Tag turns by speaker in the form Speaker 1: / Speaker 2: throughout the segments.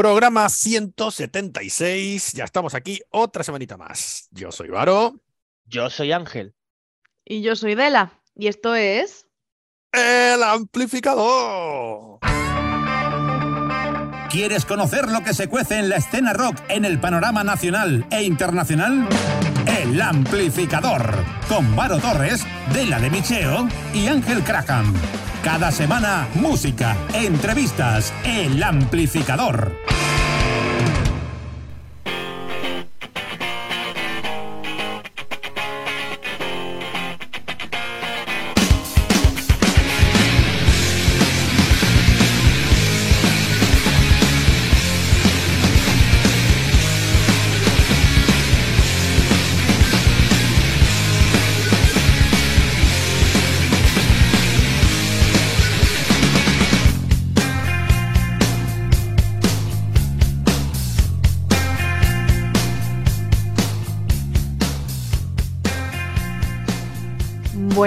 Speaker 1: Programa 176. Ya estamos aquí otra semanita más. Yo soy Varo.
Speaker 2: Yo soy Ángel.
Speaker 3: Y yo soy Dela. Y esto es.
Speaker 1: El amplificador.
Speaker 4: ¿Quieres conocer lo que se cuece en la escena rock en el panorama nacional e internacional? El amplificador. Con Varo Torres, Dela de Micheo y Ángel Crackham. Cada semana, música, entrevistas, el amplificador.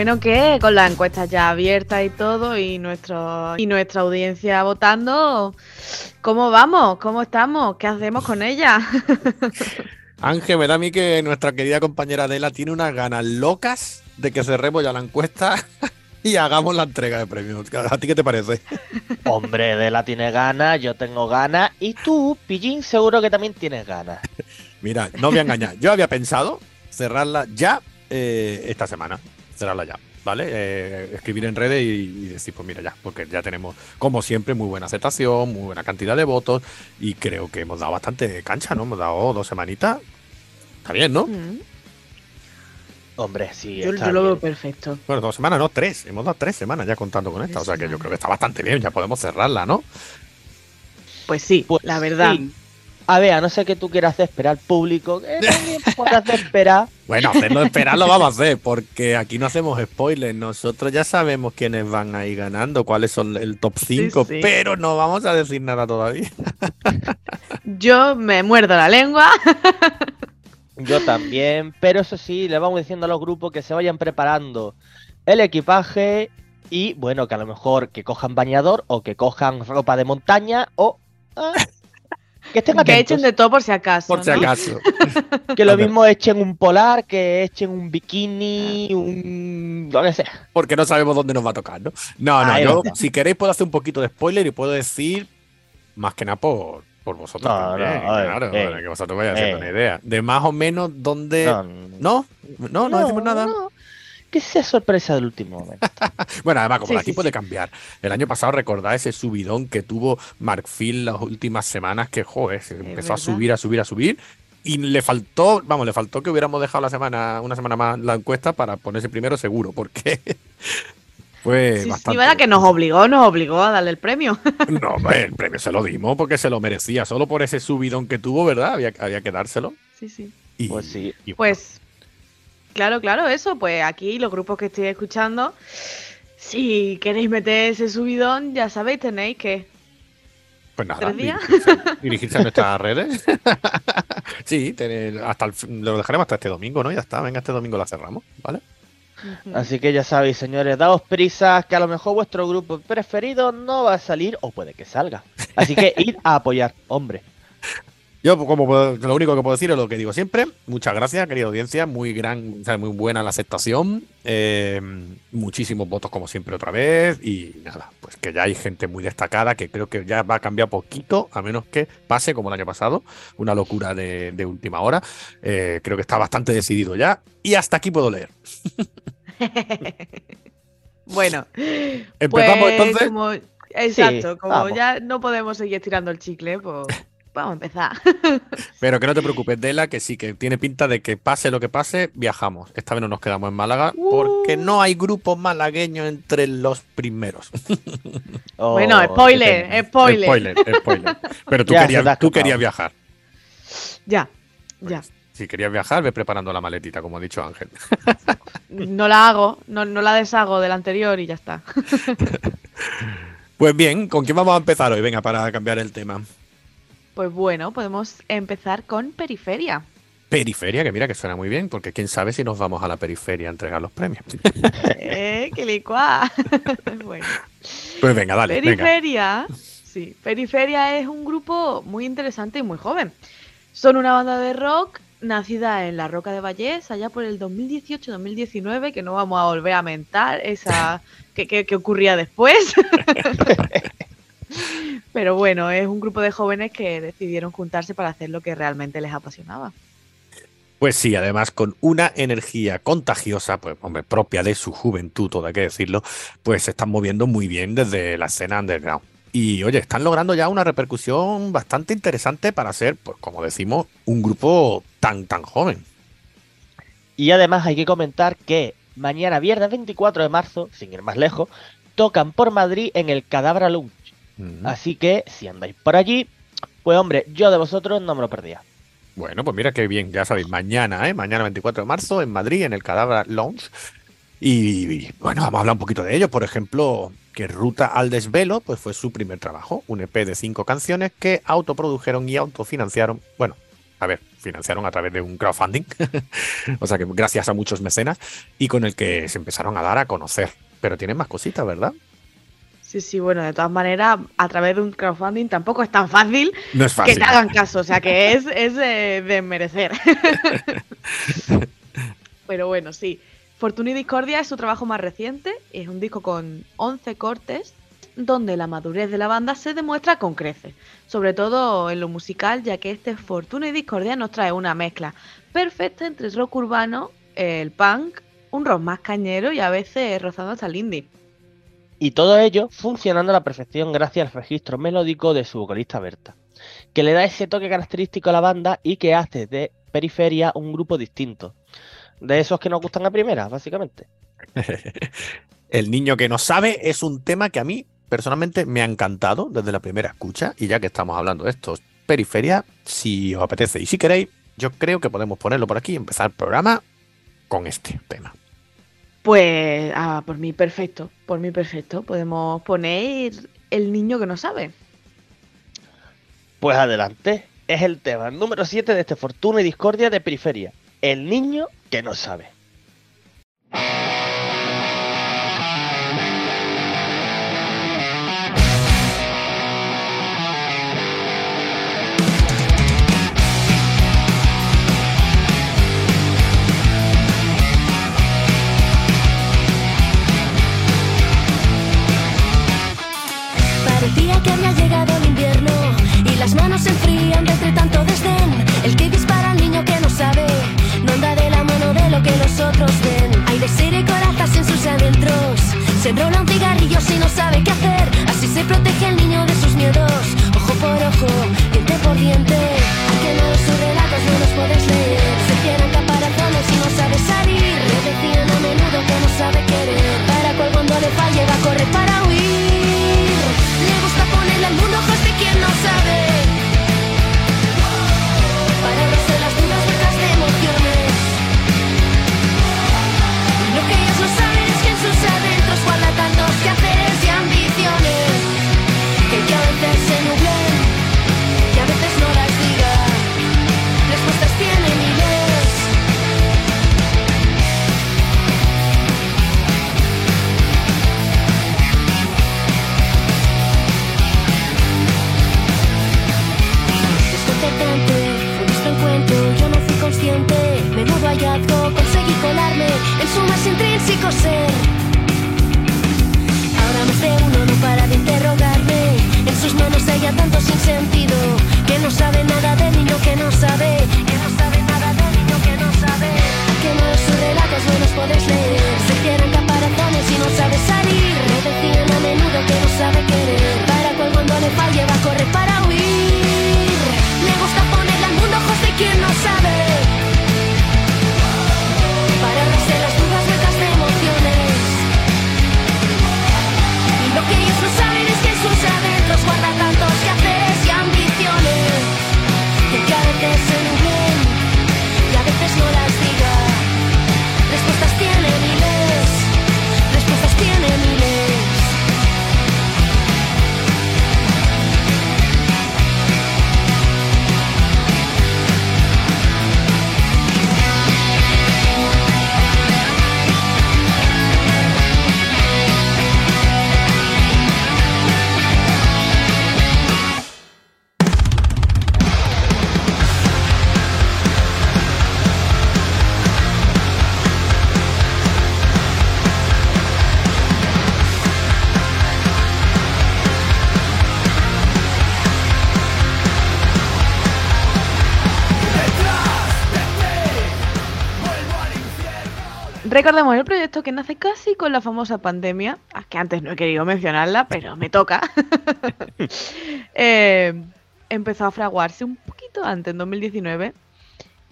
Speaker 3: Bueno, que con las encuestas ya abiertas y todo, y, nuestro, y nuestra audiencia votando, ¿cómo vamos? ¿Cómo estamos? ¿Qué hacemos con ella?
Speaker 1: Ángel, me da a mí que nuestra querida compañera Adela tiene unas ganas locas de que cerremos ya la encuesta y hagamos la entrega de premios. ¿A ti qué te parece?
Speaker 2: Hombre, Dela tiene ganas, yo tengo ganas, y tú, Pillín, seguro que también tienes ganas.
Speaker 1: Mira, no voy a engañar. Yo había pensado cerrarla ya eh, esta semana. Cerrarla ya. ¿Vale? Eh, escribir en redes y, y, decir, pues mira, ya, porque ya tenemos, como siempre, muy buena aceptación, muy buena cantidad de votos y creo que hemos dado bastante cancha, ¿no? Hemos dado dos semanitas. Está bien, ¿no?
Speaker 3: Mm,
Speaker 2: Hombre, sí.
Speaker 3: yo
Speaker 2: está
Speaker 3: yo lo veo perfecto.
Speaker 1: Bueno, dos semanas, no, tres. Hemos dado tres semanas ya contando con esta. O sea que yo creo que está bastante bien, ya podemos cerrarla, ¿no?
Speaker 3: Pues sí,
Speaker 2: Pues
Speaker 3: la verdad.
Speaker 2: sí. A ver, a no ser que tú quieras hacer esperar al público, que también puedes hacer esperar.
Speaker 1: Bueno, hacerlo esperar lo vamos a hacer, porque aquí no hacemos spoilers. Nosotros ya sabemos quiénes van a ir ganando, cuáles son el top 5,
Speaker 3: sí.
Speaker 1: pero no vamos a decir nada todavía.
Speaker 3: Yo me muerdo la lengua.
Speaker 2: Yo también, pero eso sí, le vamos diciendo a los grupos que se vayan preparando el equipaje y bueno, que a lo mejor que cojan bañador o que cojan ropa de montaña o ah, que estén
Speaker 3: que echen de todo por si acaso.
Speaker 1: Por si
Speaker 3: ¿no?
Speaker 1: acaso.
Speaker 2: Que lo mismo echen un polar, que echen un bikini, un lo que sea.
Speaker 1: Porque no sabemos dónde nos va a tocar, ¿no? No, no,
Speaker 2: Ahí
Speaker 1: yo, si queréis, puedo hacer un poquito de spoiler y puedo decir más que nada por, por vosotros
Speaker 2: No,
Speaker 1: también,
Speaker 2: no, a ver,
Speaker 1: claro,
Speaker 2: eh,
Speaker 1: para que vosotros vayáis haciendo
Speaker 2: eh.
Speaker 1: una idea. De más o menos dónde.
Speaker 2: No,
Speaker 1: No, no, no, decimos nada.
Speaker 2: Que sea sorpresa del último momento.
Speaker 1: Bueno, además, como
Speaker 3: Sí,
Speaker 1: aquí
Speaker 3: sí,
Speaker 1: puede
Speaker 3: sí.
Speaker 1: cambiar. El año pasado recordad ese subidón que tuvo Mark Phil las últimas semanas, que joder, se empezó a subir, a subir, a subir. Y le faltó, vamos, le faltó que hubiéramos dejado la semana, una semana más la encuesta para ponerse primero seguro, porque fue
Speaker 3: Sí, sí,
Speaker 1: bastante.
Speaker 3: ¿verdad? Que nos obligó, nos obligó a darle el premio.
Speaker 1: No, el premio se lo dimos porque se lo merecía, solo por ese subidón que tuvo, ¿verdad? Había, había que dárselo.
Speaker 3: Sí, sí.
Speaker 1: Y,
Speaker 2: Pues sí.
Speaker 1: y bueno,
Speaker 3: Pues, claro, claro, eso. Pues aquí, los grupos que estoy escuchando, si queréis meter ese subidón, ya sabéis, tenéis que.
Speaker 1: Pues nada,
Speaker 3: ¿Tres días?
Speaker 1: dirigirse, a nuestras redes. sí, hasta el fin- lo dejaremos hasta este domingo, ¿no? Ya está, venga, este domingo la cerramos, ¿vale?
Speaker 2: Así que ya sabéis, señores, daos prisas, que a lo mejor vuestro grupo preferido no va a salir o puede que salga. Así que id a apoyar, hombre.
Speaker 1: Yo, como puedo- lo único que puedo decir es lo que digo siempre. Muchas gracias, querida audiencia. Muy gran, o sea, muy buena la aceptación. Eh, muchísimos votos, como siempre, otra vez. Y nada, pues que ya hay gente muy destacada que creo que ya va a cambiar poquito, a menos que pase como el año pasado. Una locura de, de última hora. Eh, creo que está bastante decidido ya. Y hasta aquí puedo leer.
Speaker 3: bueno,
Speaker 1: Empezamos
Speaker 3: pues,
Speaker 1: entonces.
Speaker 3: como- exacto, como
Speaker 2: vamos.
Speaker 3: ya no podemos seguir estirando el chicle, pues vamos a empezar.
Speaker 1: Pero que no te preocupes, Dela, que sí, que tiene pinta de que pase lo que pase, viajamos. Esta vez no nos quedamos en Málaga porque no hay grupo malagueño entre los primeros.
Speaker 2: Oh,
Speaker 3: bueno,
Speaker 2: qué
Speaker 3: spoiler, spoiler.
Speaker 1: Spoiler, spoiler. Pero tú, querías, tú querías viajar.
Speaker 3: Ya, ya.
Speaker 1: Si querías viajar, ve preparando la maletita, como ha dicho Ángel.
Speaker 3: No la hago, no, no la deshago del anterior y ya está.
Speaker 1: Pues bien, ¿con quién vamos a empezar hoy? Venga, para cambiar el tema.
Speaker 3: Pues bueno, podemos empezar con periferia.
Speaker 1: Periferia, que mira que suena muy bien, porque quién sabe si nos vamos a la periferia a entregar los premios.
Speaker 3: Eh, qué licuá. bueno.
Speaker 1: Pues venga, dale, venga.
Speaker 3: Periferia Sí, Periferia es un grupo muy interesante y muy joven. Son una banda de rock nacida en la Roca de Vallés allá por el 2018-2019, que no vamos a volver a mentar esa que, ocurría después. Pero bueno, es un grupo de jóvenes que decidieron juntarse para hacer lo que realmente les apasionaba.
Speaker 1: Pues sí, además con una energía contagiosa, pues hombre, propia de su juventud, todo hay que decirlo, pues se están moviendo muy bien desde la escena underground. Y oye, están logrando ya una repercusión bastante interesante para ser, pues como decimos, un grupo tan tan joven.
Speaker 2: Y además hay que comentar que mañana viernes 24 de marzo, sin ir más lejos, tocan por Madrid en el Cadabra Así que si andáis por allí, pues hombre, yo de vosotros no me lo perdía.
Speaker 1: Bueno, pues mira qué bien, ya sabéis, mañana, ¿eh? Mañana 24 de marzo en Madrid, en el Cadáver Lounge. Y, bueno, vamos a hablar un poquito de ello. Por ejemplo, que Ruta al Desvelo, pues fue su primer trabajo, un EP de cinco canciones que autoprodujeron y autofinanciaron. Bueno, a ver, financiaron a través de un crowdfunding, o sea que gracias a muchos mecenas, y con el que se empezaron a dar a conocer. Pero tienen más cositas, ¿verdad?
Speaker 3: Sí, sí, bueno, de todas maneras, a través de un crowdfunding tampoco es tan fácil, que te hagan caso, o sea que es, es de, merecer. Pero bueno, sí. Fortuna y Discordia es su trabajo más reciente, es un disco con 11 cortes, donde la madurez de la banda se demuestra con creces, sobre todo en lo musical, ya que este Fortuna y Discordia nos trae una mezcla perfecta entre el rock urbano, el punk, un rock más cañero y a veces rozando hasta el indie.
Speaker 2: Y todo ello funcionando a la perfección gracias al registro melódico de su vocalista Berta, que le da ese toque característico a la banda y que hace de Periferia un grupo distinto. De esos que nos gustan a primera, básicamente.
Speaker 1: El niño que no sabe es un tema que a mí personalmente me ha encantado desde la primera escucha. Y ya que estamos hablando de estos Periferia, si os apetece y si queréis, yo creo que podemos ponerlo por aquí y empezar el programa con este tema.
Speaker 3: Pues, ah, por mí perfecto, por mí perfecto. Podemos poner el niño que no sabe.
Speaker 2: Pues adelante, es el tema número 7 de este Fortuna y Discordia de Periferia. El niño que no sabe.
Speaker 5: Se
Speaker 3: Recordemos el proyecto que nace casi con la famosa pandemia, ah, que antes no he querido mencionarla, pero me toca. Eh, empezó a fraguarse un poquito antes, en 2019,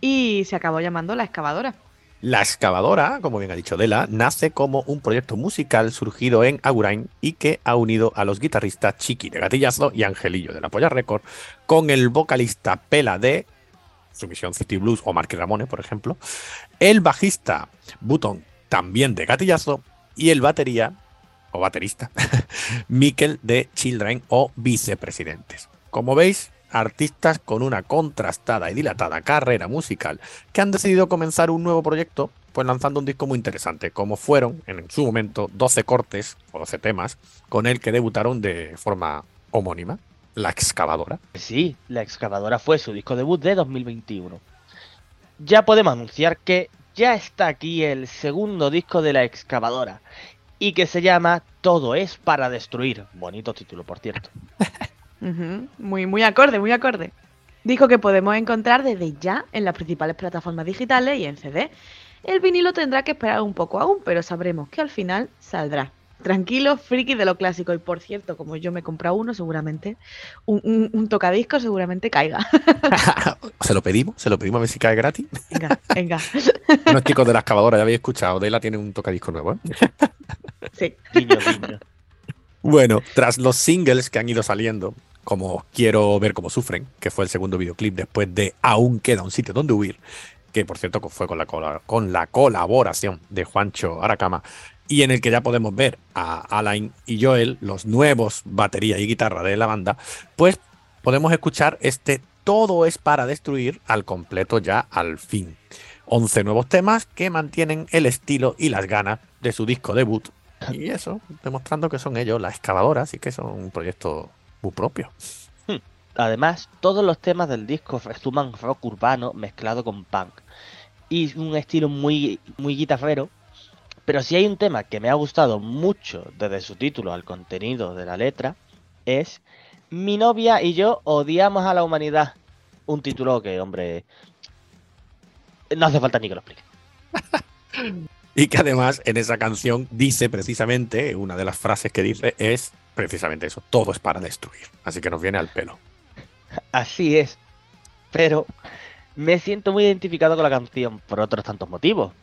Speaker 3: y se acabó llamando La Excavadora.
Speaker 1: La excavadora, como bien ha dicho Dela, nace como un proyecto musical surgido en Agurain y que ha unido a los guitarristas Chiqui de Gatillazo y Angelillo de la Polla Record con el vocalista Pela de Sumisión City Blues o Marky Ramone, por ejemplo, el bajista Button también de Gatillazo. Y el batería o baterista Mikel de Children o Vicepresidentes. Como veis, artistas con una contrastada y dilatada carrera musical que han decidido comenzar un nuevo proyecto, pues lanzando un disco muy interesante, como fueron en su momento 12 cortes o 12 temas con el que debutaron de forma homónima, La Excavadora.
Speaker 2: Sí, La Excavadora fue su disco debut de 2021. Ya podemos anunciar que ya está aquí el segundo disco de La Excavadora y que se llama Todo es para destruir. Bonito título, por cierto.
Speaker 3: Muy, muy acorde, muy acorde. Dijo que podemos encontrar desde ya en las principales plataformas digitales y en CD. El vinilo tendrá que esperar un poco aún, pero sabremos que al final saldrá. Tranquilo, friki de lo clásico. Y por cierto, como yo me he comprado uno, seguramente un, un, un tocadisco seguramente caiga.
Speaker 1: se lo pedimos, se lo pedimos a ver si cae gratis.
Speaker 3: venga, venga.
Speaker 1: Unos chicos de la excavadora, ya habéis escuchado, Dela tiene un tocadisco nuevo. ¿eh?
Speaker 3: Sí.
Speaker 2: Guiño, guiño.
Speaker 1: Bueno, tras los singles que han ido saliendo, como Quiero ver cómo sufren, que fue el segundo videoclip después de Aún queda un sitio donde huir, que por cierto fue con la, con la colaboración de Juancho Aracama, y en el que ya podemos ver a Alain y Joel, los nuevos batería y guitarra de la banda, pues podemos escuchar este Todo es para destruir al completo ya al fin. 11 nuevos temas que mantienen el estilo y las ganas de su disco debut. Y eso, demostrando que son ellos, la excavadora, así que son un proyecto muy propio.
Speaker 2: Además, todos los temas del disco resuman rock urbano mezclado con punk. Y un estilo muy, muy guitarrero. Pero si hay un tema que me ha gustado mucho desde su título al contenido de la letra, es Mi novia y yo odiamos a la humanidad. Un título que, hombre, no hace falta ni que lo explique.
Speaker 1: Y que además en esa canción dice precisamente, una de las frases que dice es precisamente eso, todo es para destruir. Así que nos viene al pelo.
Speaker 2: Así es. Pero me siento muy identificado con la canción por otros tantos motivos.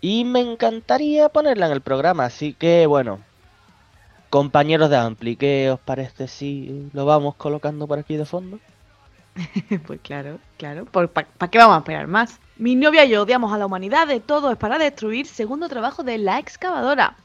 Speaker 2: Y me encantaría ponerla en el programa, así que bueno. Compañeros de Ampli, ¿qué os parece si lo vamos colocando por aquí de fondo?
Speaker 3: Pues claro, claro. ¿Para qué vamos a esperar más? Mi novia y yo odiamos a la humanidad, de todo es para destruir, segundo trabajo de la excavadora.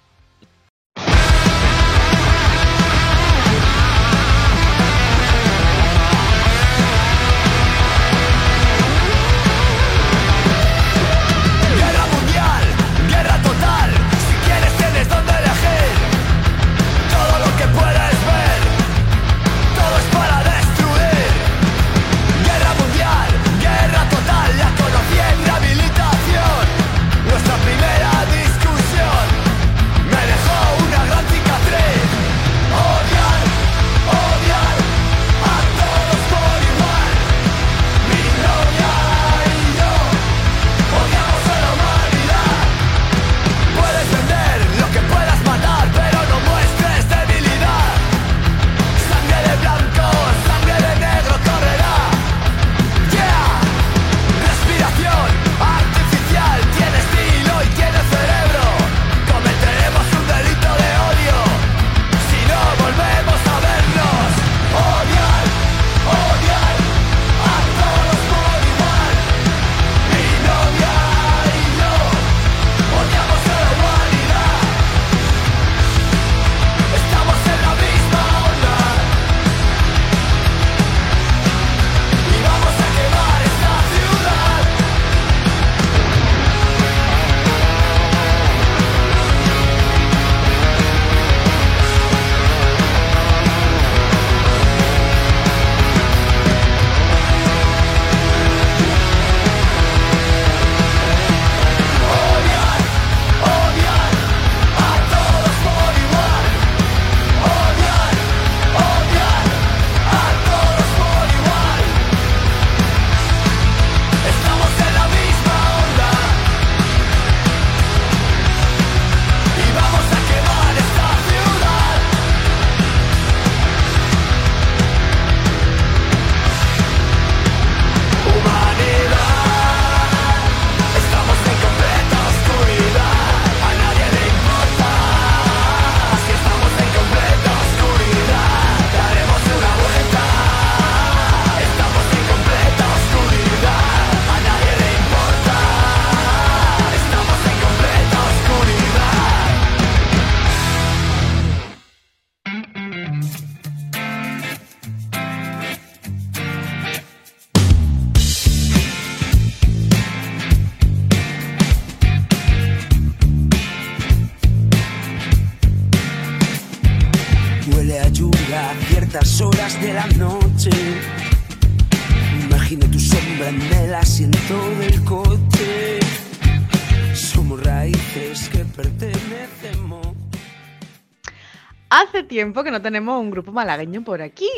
Speaker 3: Tiempo que no tenemos un grupo malagueño por aquí.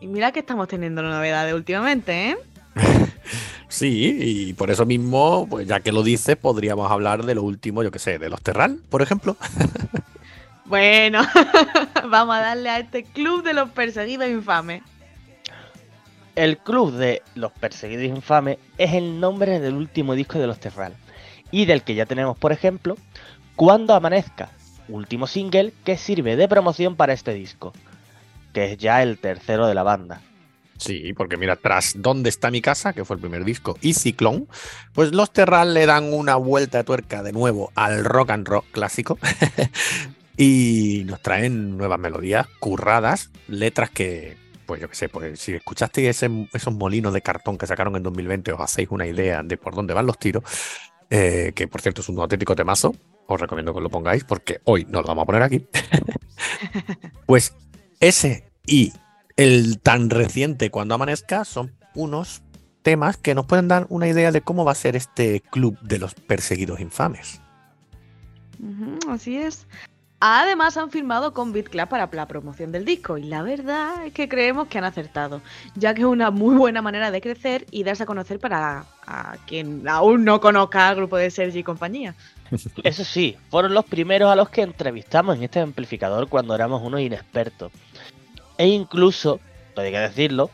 Speaker 3: Y mira que estamos teniendo novedades últimamente, ¿eh?
Speaker 1: Sí, y por eso mismo, pues ya que lo dices, podríamos hablar de lo último, yo que sé, de los Terral, por ejemplo.
Speaker 3: Bueno, vamos a darle a este club de los perseguidos infames.
Speaker 2: El Club de los Perseguidos Infames es el nombre del último disco de los Terral y del que ya tenemos, por ejemplo, Cuando Amanezca, último single que sirve de promoción para este disco, que es ya el tercero de la banda.
Speaker 1: Sí, porque mira, tras ¿Dónde está mi casa? que fue el primer disco, y Ciclón, pues los Terral le dan una vuelta de tuerca de nuevo al rock and rock clásico y nos traen nuevas melodías, curradas, letras que, pues yo qué sé, pues si escuchaste ese- esos molinos de cartón que sacaron en 2020, os hacéis una idea de por dónde van los tiros, eh, que por cierto es un auténtico temazo, os recomiendo que lo pongáis porque hoy nos lo vamos a poner aquí. pues ese y el tan reciente Cuando Amanezca son unos temas que nos pueden dar una idea de cómo va a ser este club de los perseguidos infames.
Speaker 3: Así es. Además han firmado con BitClub para la promoción del disco y la verdad es que creemos que han acertado, ya que es una muy buena manera de crecer y darse a conocer para a quien aún no conozca al grupo de Sergi y compañía.
Speaker 2: Eso sí, fueron los primeros a los que entrevistamos en este amplificador cuando éramos unos inexpertos. E incluso, hay que decirlo,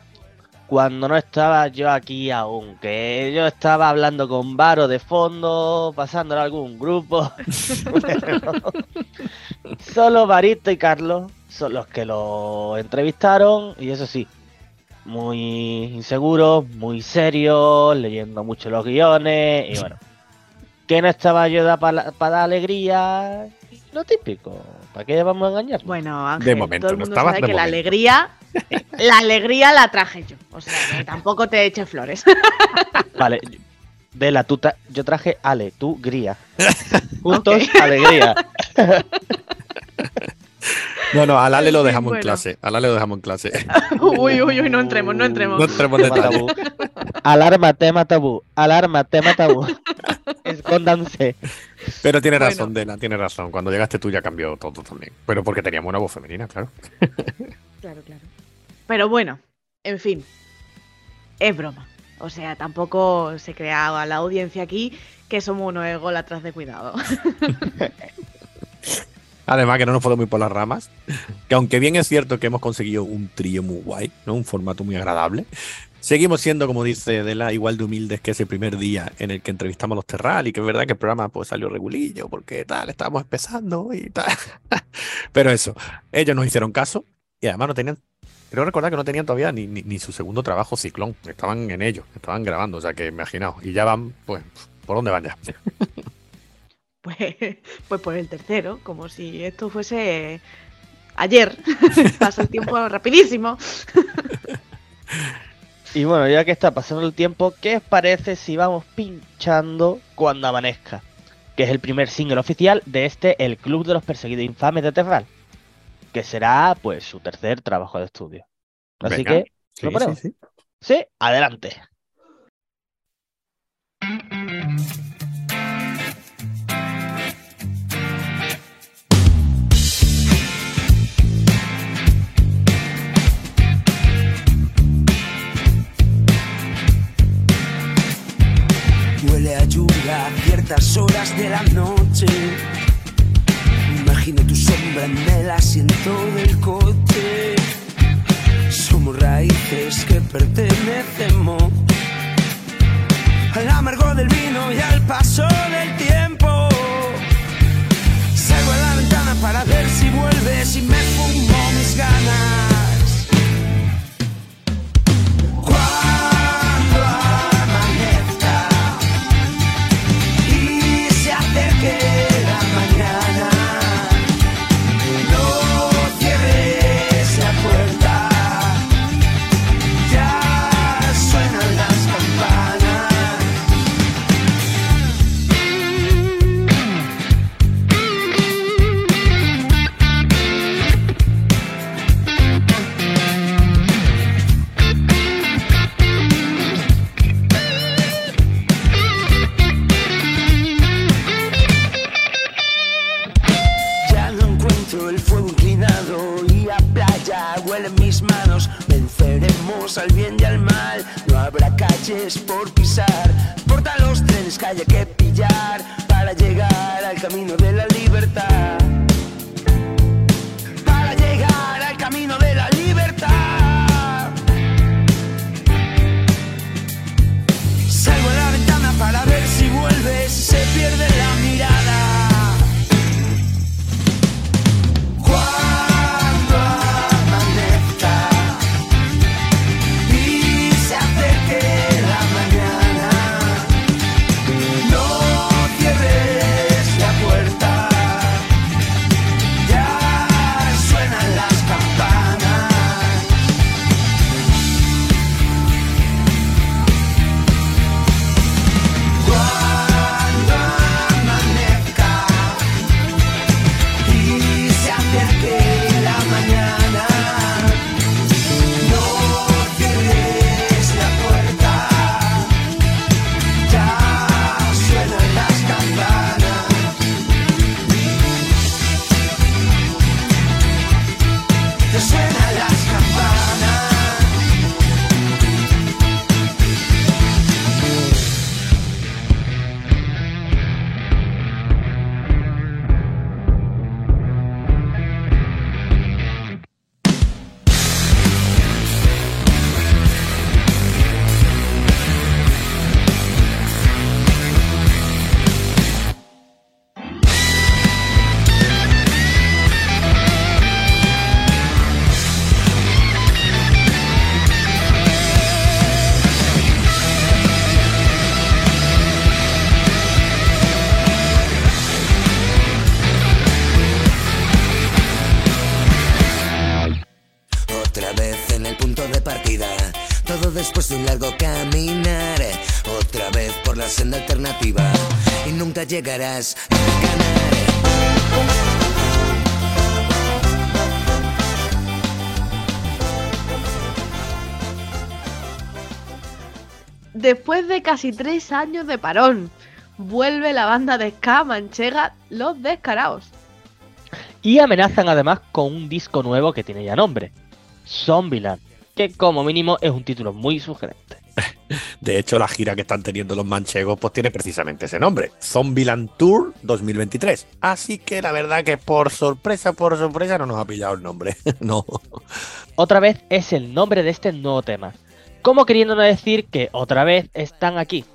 Speaker 2: cuando no estaba yo aquí aún, que yo estaba hablando con Varo de fondo, pasándole a algún grupo. Solo Varito y Carlos son los que lo entrevistaron y eso sí, muy inseguros, muy serios, leyendo mucho los guiones y bueno. Que no estaba yo para dar alegría, lo típico. ¿Para qué vamos a engañar?
Speaker 3: Bueno, Ángel,
Speaker 1: momento,
Speaker 3: todo el
Speaker 1: no
Speaker 3: mundo
Speaker 1: estabas
Speaker 3: sabe
Speaker 1: de
Speaker 3: que la alegría, la alegría la traje yo. O sea, que tampoco te eches flores.
Speaker 2: Vale, Vela, tú tra- yo traje Ale, tú Gría. Juntos, alegría.
Speaker 1: No, no, al Ale
Speaker 3: En
Speaker 1: lo dejamos en clase. Al Ale lo dejamos en clase.
Speaker 3: uy, uy, uy, no entremos, no entremos.
Speaker 1: No entremos en
Speaker 2: tabú. Alarma, tema tabú. Alarma, tema tabú. Escóndanse.
Speaker 1: Pero tiene
Speaker 3: Bueno.
Speaker 1: razón, Dela, tiene razón. Cuando llegaste tú ya cambió todo también. Pero porque teníamos una voz femenina, claro.
Speaker 3: Claro, claro. Pero bueno, en fin, es broma. O sea, tampoco se crea a la audiencia aquí que somos unos ególatras de cuidado.
Speaker 1: Además que no nos podemos ir por las ramas. Que aunque bien es cierto que hemos conseguido un trío muy guay, ¿no? Un formato muy agradable. Seguimos siendo, como dice Dela, igual de humildes que ese primer día en el que entrevistamos a los Terral y que es verdad que el programa pues salió regulillo porque tal, estábamos empezando y tal. Pero eso, ellos nos hicieron caso y además no tenían, creo recordar que no tenían todavía ni, ni, ni su segundo trabajo Ciclón, estaban en ello, estaban grabando, o sea que imaginaos, y ya van, pues, ¿por dónde van ya?
Speaker 3: Pues, pues por el tercero, como si esto fuese ayer. Pasa el tiempo rapidísimo.
Speaker 2: Y bueno, ya que está pasando el tiempo, ¿qué os parece si vamos pinchando cuando amanezca? Que es el primer single oficial de este El Club de los Perseguidos Infames de Terral. Que será, pues, su tercer trabajo de estudio. Así
Speaker 1: Venga.
Speaker 2: que, ¿lo ponemos?
Speaker 1: sí.
Speaker 2: sí, adelante.
Speaker 6: Lluvia a ciertas horas de la noche. Imagino tu sombra en el asiento del coche. Somos raíces que pertenecemos al amargo del vino y al paso del tiempo. Salgo a la ventana para ver si vuelves y me fumo mis ganas. en mis manos. Venceremos al bien y al mal. No habrá calles por pisar. Porta los trenes, calle que pillar para llegar al camino de la libertad. Alternativa y nunca llegarás a ganar.
Speaker 3: Después de casi tres años de parón, vuelve la banda de ska manchega Los Descaraos.
Speaker 2: Y amenazan además con un disco nuevo que tiene ya nombre, Zombieland, que como mínimo es un título muy sugerente.
Speaker 1: De hecho, la gira que están teniendo los manchegos pues tiene precisamente ese nombre, Zombieland Tour 2023. Así que la verdad que por sorpresa, por sorpresa no nos ha pillado el nombre. no.
Speaker 2: Otra vez es el nombre de este nuevo tema, como queriéndonos decir que otra vez están aquí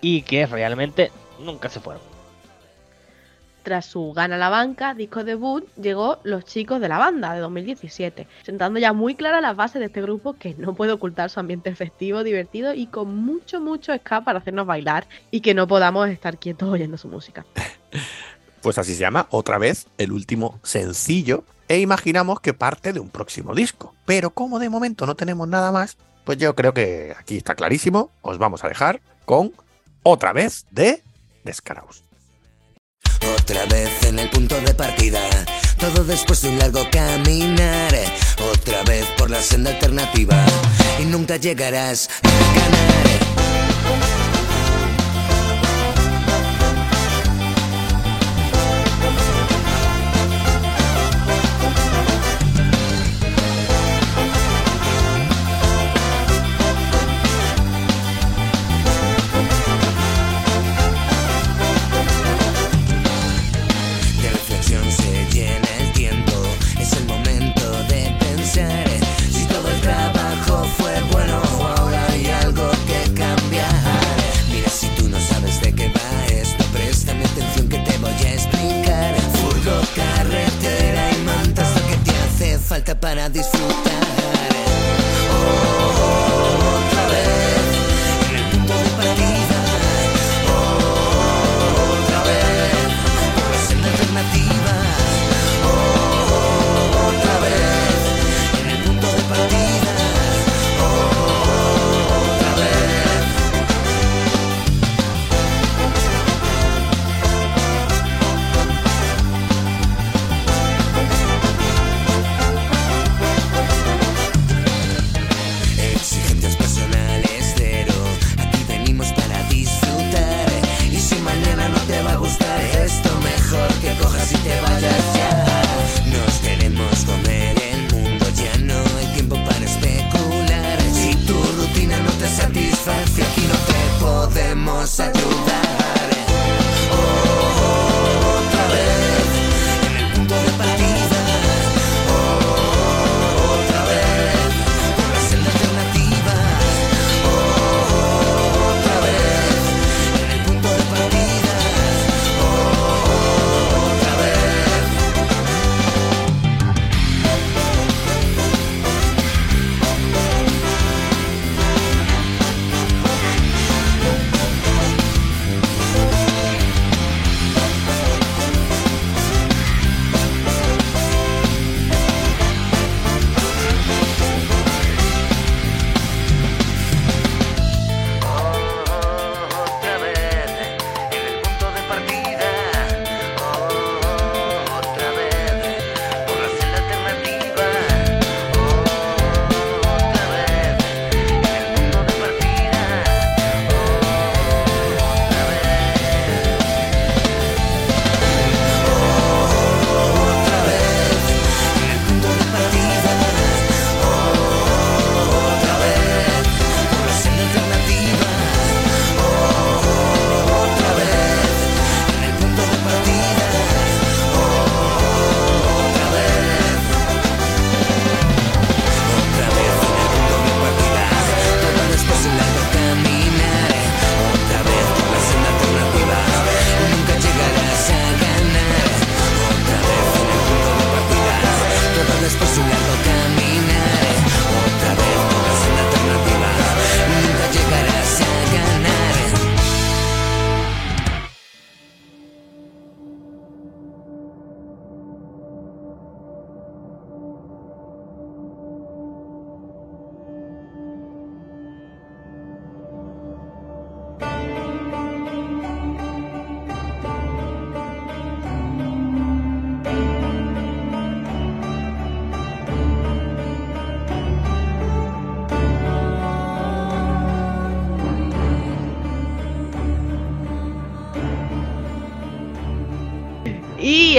Speaker 2: y que realmente nunca se fueron.
Speaker 3: Tras su Gana la Banca, disco debut, llegó Los Chicos de la Banda de 2017, sentando ya muy claras las bases de este grupo que no puede ocultar su ambiente festivo, divertido y con mucho, mucho ska para hacernos bailar y que no podamos estar quietos oyendo su música.
Speaker 1: Pues así se llama otra vez el último sencillo e imaginamos que parte de un próximo disco. Pero como de momento no tenemos nada más, pues yo creo que aquí está clarísimo. Os vamos a dejar con otra vez de Descaraos.
Speaker 6: Otra vez en el punto de partida, todo después de un largo caminar. Otra vez por la senda alternativa y nunca llegarás a ganar.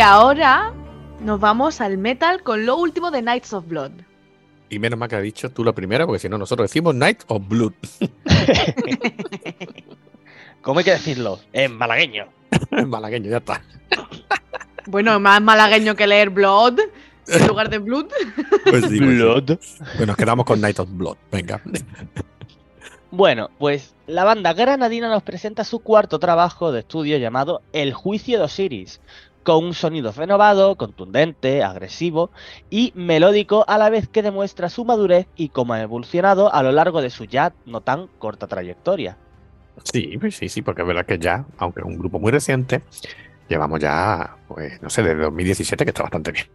Speaker 6: Ahora
Speaker 3: nos vamos al metal con lo último de Knights of Blood.
Speaker 1: Y menos mal que ha dicho tú la primera, porque si no, nosotros decimos Night of Blood.
Speaker 2: ¿Cómo hay que decirlo? En malagueño.
Speaker 1: En malagueño, ya está.
Speaker 3: Bueno, más malagueño que leer Blood en lugar de Blood.
Speaker 1: Pues sí, pues sí. Pues nos quedamos con Night of Blood. Venga.
Speaker 2: Bueno, pues la banda granadina nos presenta su cuarto trabajo de estudio llamado El Juicio de Osiris, con un sonido renovado, contundente, agresivo y melódico a la vez que demuestra su madurez y cómo ha evolucionado a lo largo de su ya no tan corta trayectoria.
Speaker 1: Sí, pues sí, sí, porque es verdad que ya, aunque es un grupo muy reciente, llevamos ya, pues, no sé, desde 2017, que está bastante bien.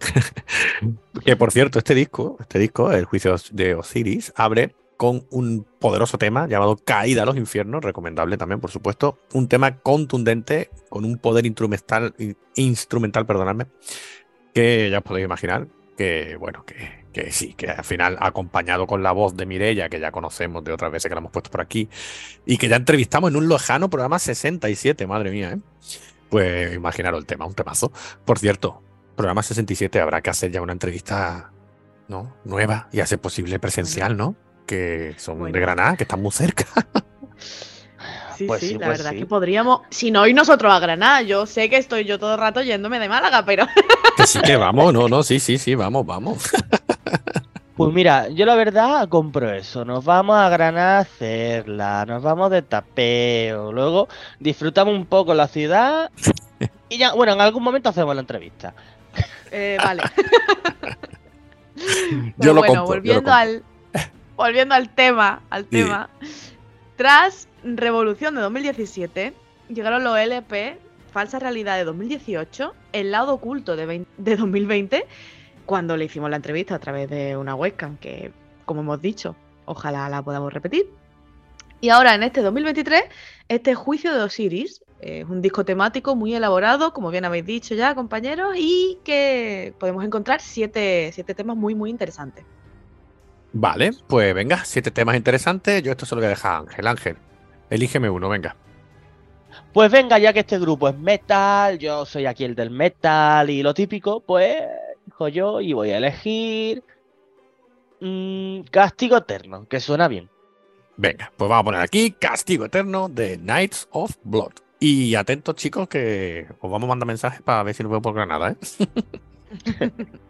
Speaker 1: que por cierto, este disco, este disco, El Juicio de Osiris, abre con un poderoso tema llamado Caída a los infiernos, recomendable también, por supuesto. Un tema contundente, con un poder instrumental, instrumental, perdonadme, que ya os podéis imaginar que, bueno, que, que sí, que al final acompañado con la voz de Mirella, que ya conocemos de otras veces que la hemos puesto por aquí, y que ya entrevistamos en un lejano programa 67, madre mía, ¿eh? Pues imaginaros el tema, un temazo. Por cierto, programa 67 habrá que hacer ya una entrevista ¿no? nueva y hacer posible presencial, ¿no? Que son
Speaker 3: Bueno.
Speaker 1: de Granada, que están muy cerca.
Speaker 3: Sí,
Speaker 2: Pues
Speaker 3: sí,
Speaker 2: sí,
Speaker 3: la
Speaker 2: pues
Speaker 3: verdad
Speaker 2: sí.
Speaker 3: que podríamos. Si no, ir nosotros a Granada. Yo sé que estoy yo todo el rato yéndome de Málaga, pero.
Speaker 1: que sí que vamos, no, no, sí, sí, sí, vamos, vamos.
Speaker 2: Pues mira, yo la verdad compro eso. Nos vamos a Granada a hacerla, nos vamos de tapeo, luego disfrutamos un poco la ciudad y ya, bueno, en algún momento hacemos la entrevista.
Speaker 3: Eh, vale.
Speaker 1: Yo
Speaker 3: Pero
Speaker 1: lo
Speaker 3: bueno,
Speaker 1: compro, yo lo
Speaker 3: volviendo
Speaker 1: compro.
Speaker 3: al volviendo al tema, al
Speaker 1: Sí.
Speaker 3: tema. Tras Revolución de 2017, llegaron los LP Falsa Realidad de 2018, El lado oculto de, 20 de 2020, cuando le hicimos la entrevista a través de una webcam, que como hemos dicho, ojalá la podamos repetir. Y ahora en este 2023, este Juicio de Osiris es un disco temático muy elaborado, como bien habéis dicho ya, compañeros, y que podemos encontrar siete, siete temas muy, muy interesantes.
Speaker 1: Vale, pues venga, siete temas interesantes. Yo esto se lo voy a dejar a Ángel. Ángel, elígeme uno, venga.
Speaker 2: Pues venga, ya que este grupo es metal, yo soy aquí el del metal y lo típico, pues dijo yo y voy a elegir mm, Castigo Eterno, que suena bien.
Speaker 1: Venga, pues vamos a poner aquí Castigo Eterno de Knights of Blood. Y atentos, chicos, que os vamos a mandar mensajes para ver si nos vemos por Granada, ¿eh?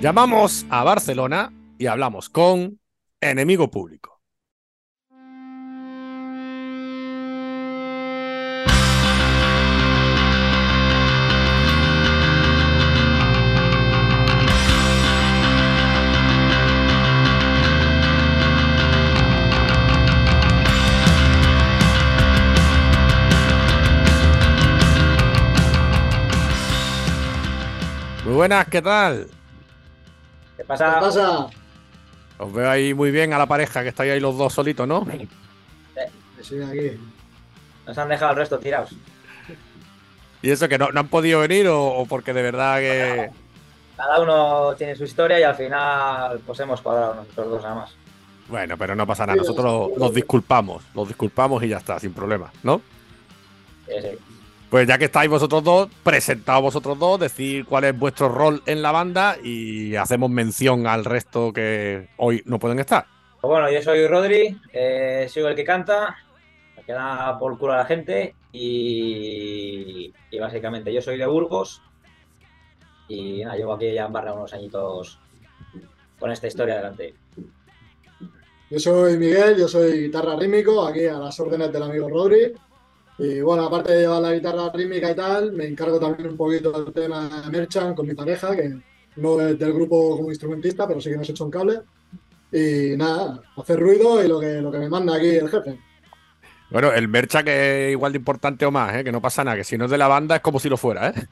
Speaker 1: Llamamos a Barcelona y hablamos con Enemigo Público. Muy buenas, ¿qué tal?
Speaker 7: ¿Qué
Speaker 8: ¿Qué
Speaker 7: pasa?
Speaker 8: pasa?
Speaker 1: Os veo ahí muy bien a la pareja, que estáis ahí los dos solitos, ¿no?
Speaker 8: Sí, aquí.
Speaker 7: Nos han dejado el resto tirados.
Speaker 1: ¿Y eso que no, no han podido venir o, o porque de verdad que...
Speaker 7: Cada uno tiene su historia y al final pues hemos cuadrado nosotros dos nada más.
Speaker 1: Bueno, pero no pasa nada, nosotros nos disculpamos, nos disculpamos y ya está, sin problema, ¿no?
Speaker 7: Sí, sí.
Speaker 1: Pues ya que estáis vosotros dos, presentaos vosotros dos, decir cuál es vuestro rol en la banda y hacemos mención al resto que hoy no pueden estar.
Speaker 7: Pues bueno, yo soy Rodri, eh, soy el que canta, me queda por culo a la gente y, y básicamente yo soy de Burgos y nada, llevo aquí ya en barra unos añitos con esta historia adelante.
Speaker 8: Yo soy Miguel, yo soy guitarra rítmico, aquí a las órdenes del amigo Rodri. Y bueno, aparte de llevar la guitarra rítmica y tal, me encargo también un poquito del tema de Merchant con mi pareja, que no es del grupo como instrumentista, pero sí que nos echa un cable. Y nada, hacer ruido y lo que, lo que me manda aquí el jefe.
Speaker 1: Bueno, el mercha que es igual de importante o más, ¿eh? que no pasa nada, que si no es de la banda es como si lo fuera, ¿eh?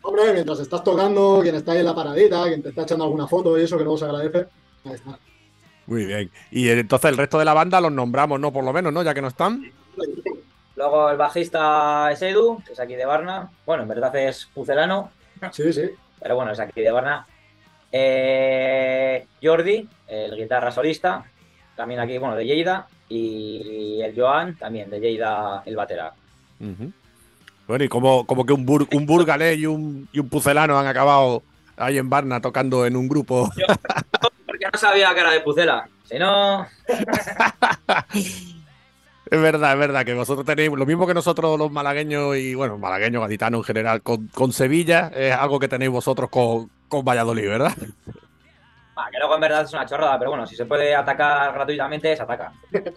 Speaker 8: Hombre, mientras estás tocando, quien está ahí en la paradita, quien te está echando alguna foto y eso, que luego se agradece. Ahí está.
Speaker 1: Muy bien. Y entonces el resto de la banda los nombramos, ¿no? Por lo menos, ¿no? Ya que no están.
Speaker 7: Luego el bajista es Edu, que es aquí de Barna. Bueno, en verdad es pucelano,
Speaker 8: Sí, sí.
Speaker 7: pero bueno, es aquí de Barna. Eh, Jordi, el guitarra solista, también aquí, bueno, de Lleida. Y el Joan, también de Lleida, el batera.
Speaker 1: Bueno, y como, como que un, bur- un burgalés y un, y un pucelano han acabado ahí en Barna tocando en un grupo.
Speaker 7: Porque no sabía que era de Pucela. Si no,
Speaker 1: Es verdad, es verdad, que vosotros tenéis lo mismo que nosotros los malagueños y, bueno, malagueños, gaditanos en general, con, con Sevilla, es algo que tenéis vosotros con, con Valladolid, ¿verdad?
Speaker 7: ah, que luego en verdad es una chorrada, pero bueno, si se puede atacar gratuitamente, se ataca.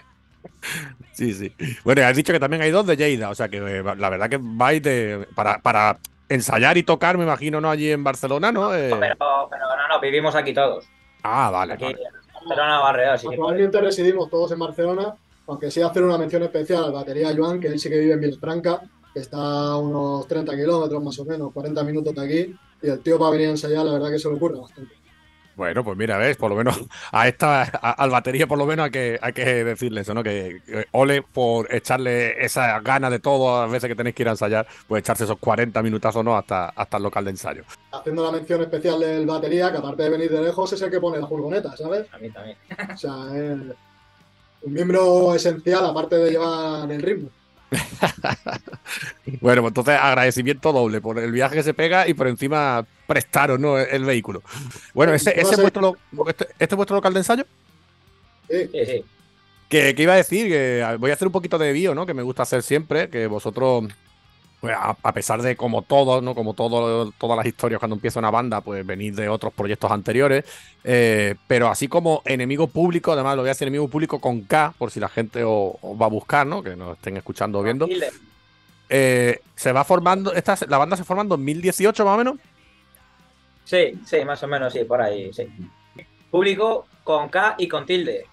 Speaker 1: Sí, sí. Bueno, has dicho que también hay dos de Lleida, o sea que eh, la verdad que vais de, para, para ensayar y tocar, me imagino, ¿no? Allí en Barcelona, ¿no? Eh,
Speaker 7: Pero, pero no, no, vivimos aquí todos.
Speaker 1: Ah, vale,
Speaker 7: Aquí
Speaker 1: vale.
Speaker 7: en Barcelona, barrio, así que
Speaker 8: Actualmente residimos todos en Barcelona, aunque sí hacer una mención especial al batería Joan, que él sí que vive en Vilafranca, que está a unos 30 kilómetros más o menos, 40 minutos de aquí, y el tío para venir a ensayar, la verdad que se le ocurre bastante.
Speaker 1: Bueno, pues mira, ves, por lo menos a esta, a- al batería por lo menos hay que, hay que decirle eso, ¿no? Que, que ole por echarle esa gana de todo a las veces que tenéis que ir a ensayar, pues echarse esos 40 minutazos, ¿no? Hasta, hasta el local de ensayo.
Speaker 8: Haciendo la mención especial del batería, que aparte de venir de lejos, es el que pone la furgoneta, ¿sabes?
Speaker 7: a mí también.
Speaker 8: O sea, es un miembro esencial, aparte de llevar el ritmo.
Speaker 1: Bueno, pues entonces agradecimiento doble por el viaje que se pega y por encima prestaros, ¿no? El, el vehículo. Bueno, ese, ese es vuestro, este, este es vuestro local de ensayo.
Speaker 8: Sí,
Speaker 7: Sí, sí.
Speaker 1: Que, que iba a decir que voy a hacer un poquito de bio, ¿no? Que me gusta hacer siempre, que vosotros, pues, a, a pesar de como todos, ¿no? Como todo, todas las historias cuando empieza una banda, pues venís de otros proyectos anteriores, eh, pero así como enemigo público, además lo voy a decir enemigo público con K, por si la gente os, os va a buscar, ¿no? Que nos estén escuchando o viendo. Eh, se va formando, esta, la banda se forma en 2018 más o menos.
Speaker 7: Sí, sí, más o menos, sí, por ahí, sí. Público con K y con tilde.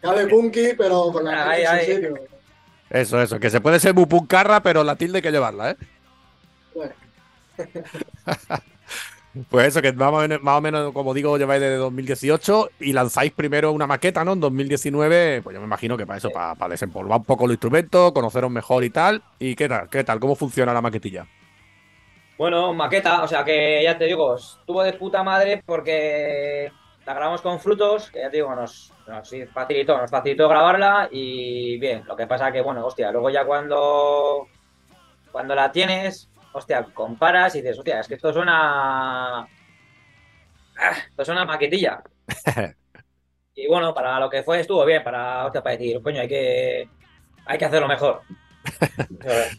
Speaker 8: cabe punky, pero con la
Speaker 7: Ahí,
Speaker 8: en su
Speaker 7: ahí.
Speaker 8: sitio.
Speaker 1: Eso, eso, que se puede ser muy puncarra, pero la tilde hay que llevarla, ¿eh?
Speaker 8: Bueno.
Speaker 1: Pues eso, que más o, menos, más o menos, como digo, lleváis desde 2018 y lanzáis primero una maqueta, ¿no? En 2019, pues yo me imagino que para eso, para, para desempolvar un poco los instrumentos, conoceros mejor y tal. ¿Y qué tal? ¿Qué tal? ¿Cómo funciona la maquetilla?
Speaker 7: Bueno, maqueta, o sea que ya te digo, estuvo de puta madre porque la grabamos con frutos, que ya te digo, nos, nos facilitó, nos facilitó grabarla y bien, lo que pasa que, bueno, hostia, luego ya cuando, cuando la tienes, hostia, comparas y dices, hostia, es que esto suena... Ah, Esto suena a maquetilla. Y bueno, para lo que fue estuvo bien, para, hostia, para decir, coño, hay que, hay que hacerlo mejor.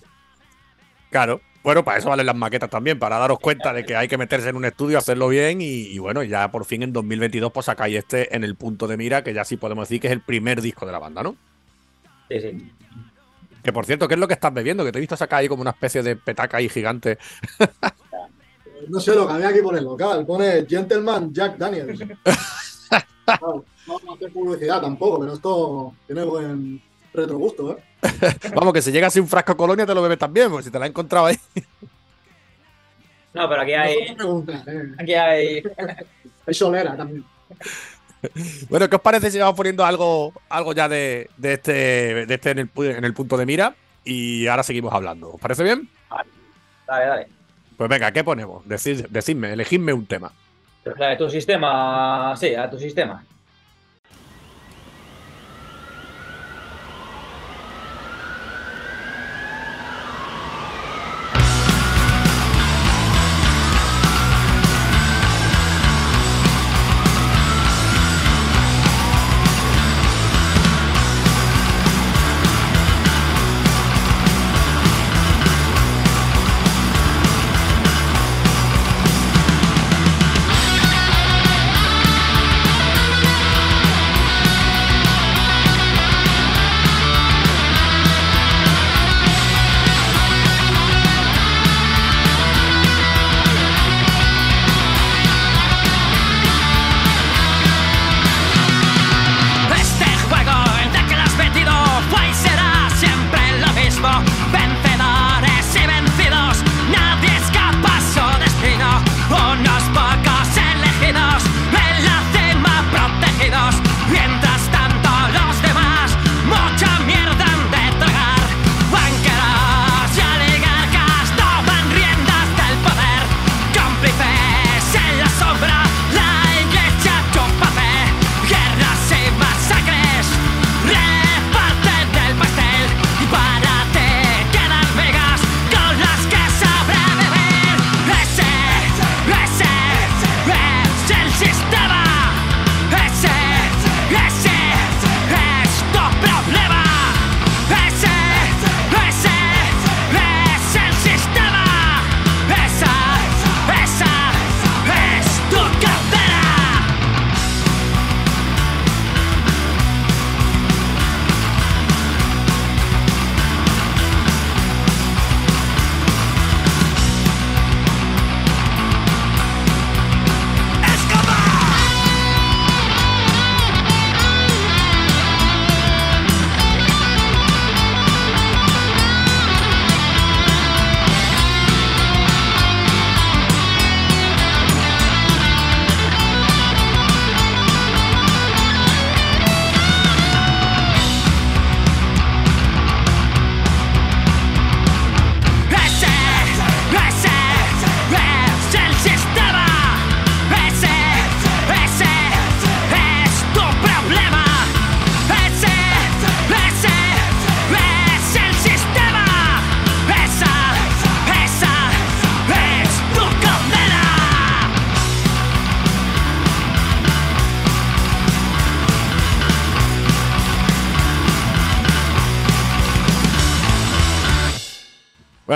Speaker 1: Claro. Bueno, para eso valen las maquetas también, para daros cuenta de que hay que meterse en un estudio, hacerlo bien y, y bueno, ya por fin en 2022 pues sacáis este en el punto de mira, que ya sí podemos decir que es el primer disco de la banda, ¿no?
Speaker 7: Sí, sí.
Speaker 1: Que por cierto, ¿qué es lo que estás bebiendo? Que te he visto sacar ahí como una especie de petaca ahí gigante.
Speaker 8: No sé lo que había aquí por el local. Pone Gentleman Jack Daniels. Claro, no vamos a hacer publicidad tampoco, pero esto tiene buen retrogusto, ¿eh?
Speaker 1: Vamos, que si llega así un frasco colonia te lo bebes también, porque si te la has encontrado ahí.
Speaker 7: No, pero aquí hay.
Speaker 8: ¿eh?
Speaker 7: Aquí hay.
Speaker 8: Hay solera también.
Speaker 1: Bueno, ¿qué os parece si vamos poniendo algo, algo ya de, de este, de este en, el, pu- en el punto de mira? Y ahora seguimos hablando. ¿Os parece bien?
Speaker 7: Dale, dale.
Speaker 1: Pues venga, ¿qué ponemos? Decid- decidme, elegidme un tema.
Speaker 7: Pues de tu sistema. Sí, a tu sistema.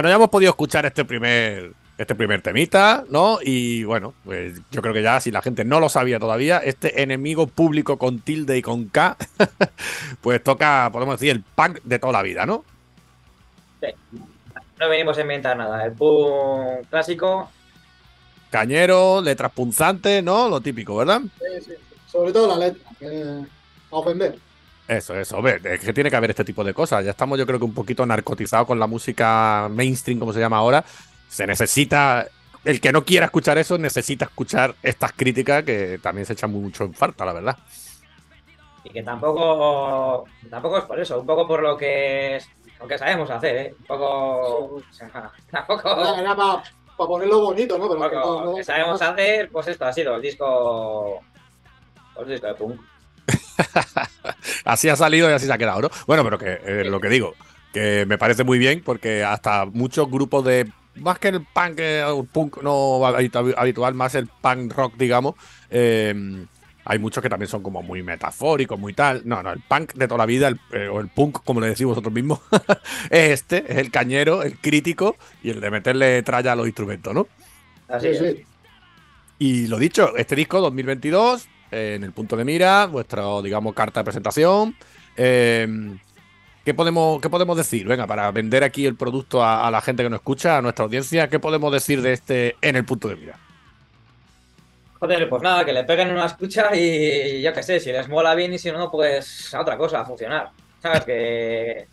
Speaker 1: Bueno, ya hemos podido escuchar este primer, este primer temita, ¿no? Y bueno, pues yo creo que ya, si la gente no lo sabía todavía, este enemigo público con tilde y con K, pues toca, podemos decir, el punk de toda la vida, ¿no?
Speaker 7: No venimos a inventar nada. El punk clásico.
Speaker 1: Cañero, letras punzantes, ¿no? Lo típico, ¿verdad?
Speaker 8: Sí, sí, sí. Sobre todo la letra, que a ofender.
Speaker 1: Eso, eso. A ver, es que tiene que haber este tipo de cosas. Ya estamos, yo creo que un poquito narcotizados con la música mainstream, como se llama ahora. Se necesita. El que no quiera escuchar eso necesita escuchar estas críticas que también se echan mucho en falta, la verdad.
Speaker 7: Y que tampoco. Tampoco es por eso. Un poco por lo que es. Lo que sabemos hacer, ¿eh? Un poco. o sea, tampoco.
Speaker 8: Era para ponerlo bonito, ¿no? Pero no- no-
Speaker 7: que sabemos hacer, pues esto ha sido el disco. El disco de punk.
Speaker 1: Así ha salido y así se ha quedado, ¿no? Bueno, pero que eh, lo que digo, que me parece muy bien porque hasta muchos grupos de. Más que el punk, eh, el punk no habitu- habitual, más el punk rock, digamos. eh, Hay muchos que también son como muy metafóricos, muy tal. No, no, el punk de toda la vida, el, eh, o el punk, como le decís vosotros mismos, es este, es el cañero, el crítico y el de meterle tralla a los instrumentos, ¿no?
Speaker 7: Así
Speaker 8: Sí,
Speaker 7: es.
Speaker 8: sí.
Speaker 1: Y lo dicho, este disco 2022, en el punto de mira, vuestra, digamos, carta de presentación. eh, ¿qué, podemos, ¿Qué podemos decir? Venga, para vender aquí el producto a, la gente que nos escucha, a nuestra audiencia, ¿qué podemos decir de este en el punto de mira?
Speaker 7: Joder, pues nada, que le peguen una escucha y yo qué sé, si les mola bien y si no, pues a otra cosa, a funcionar. ¿Sabes? Que,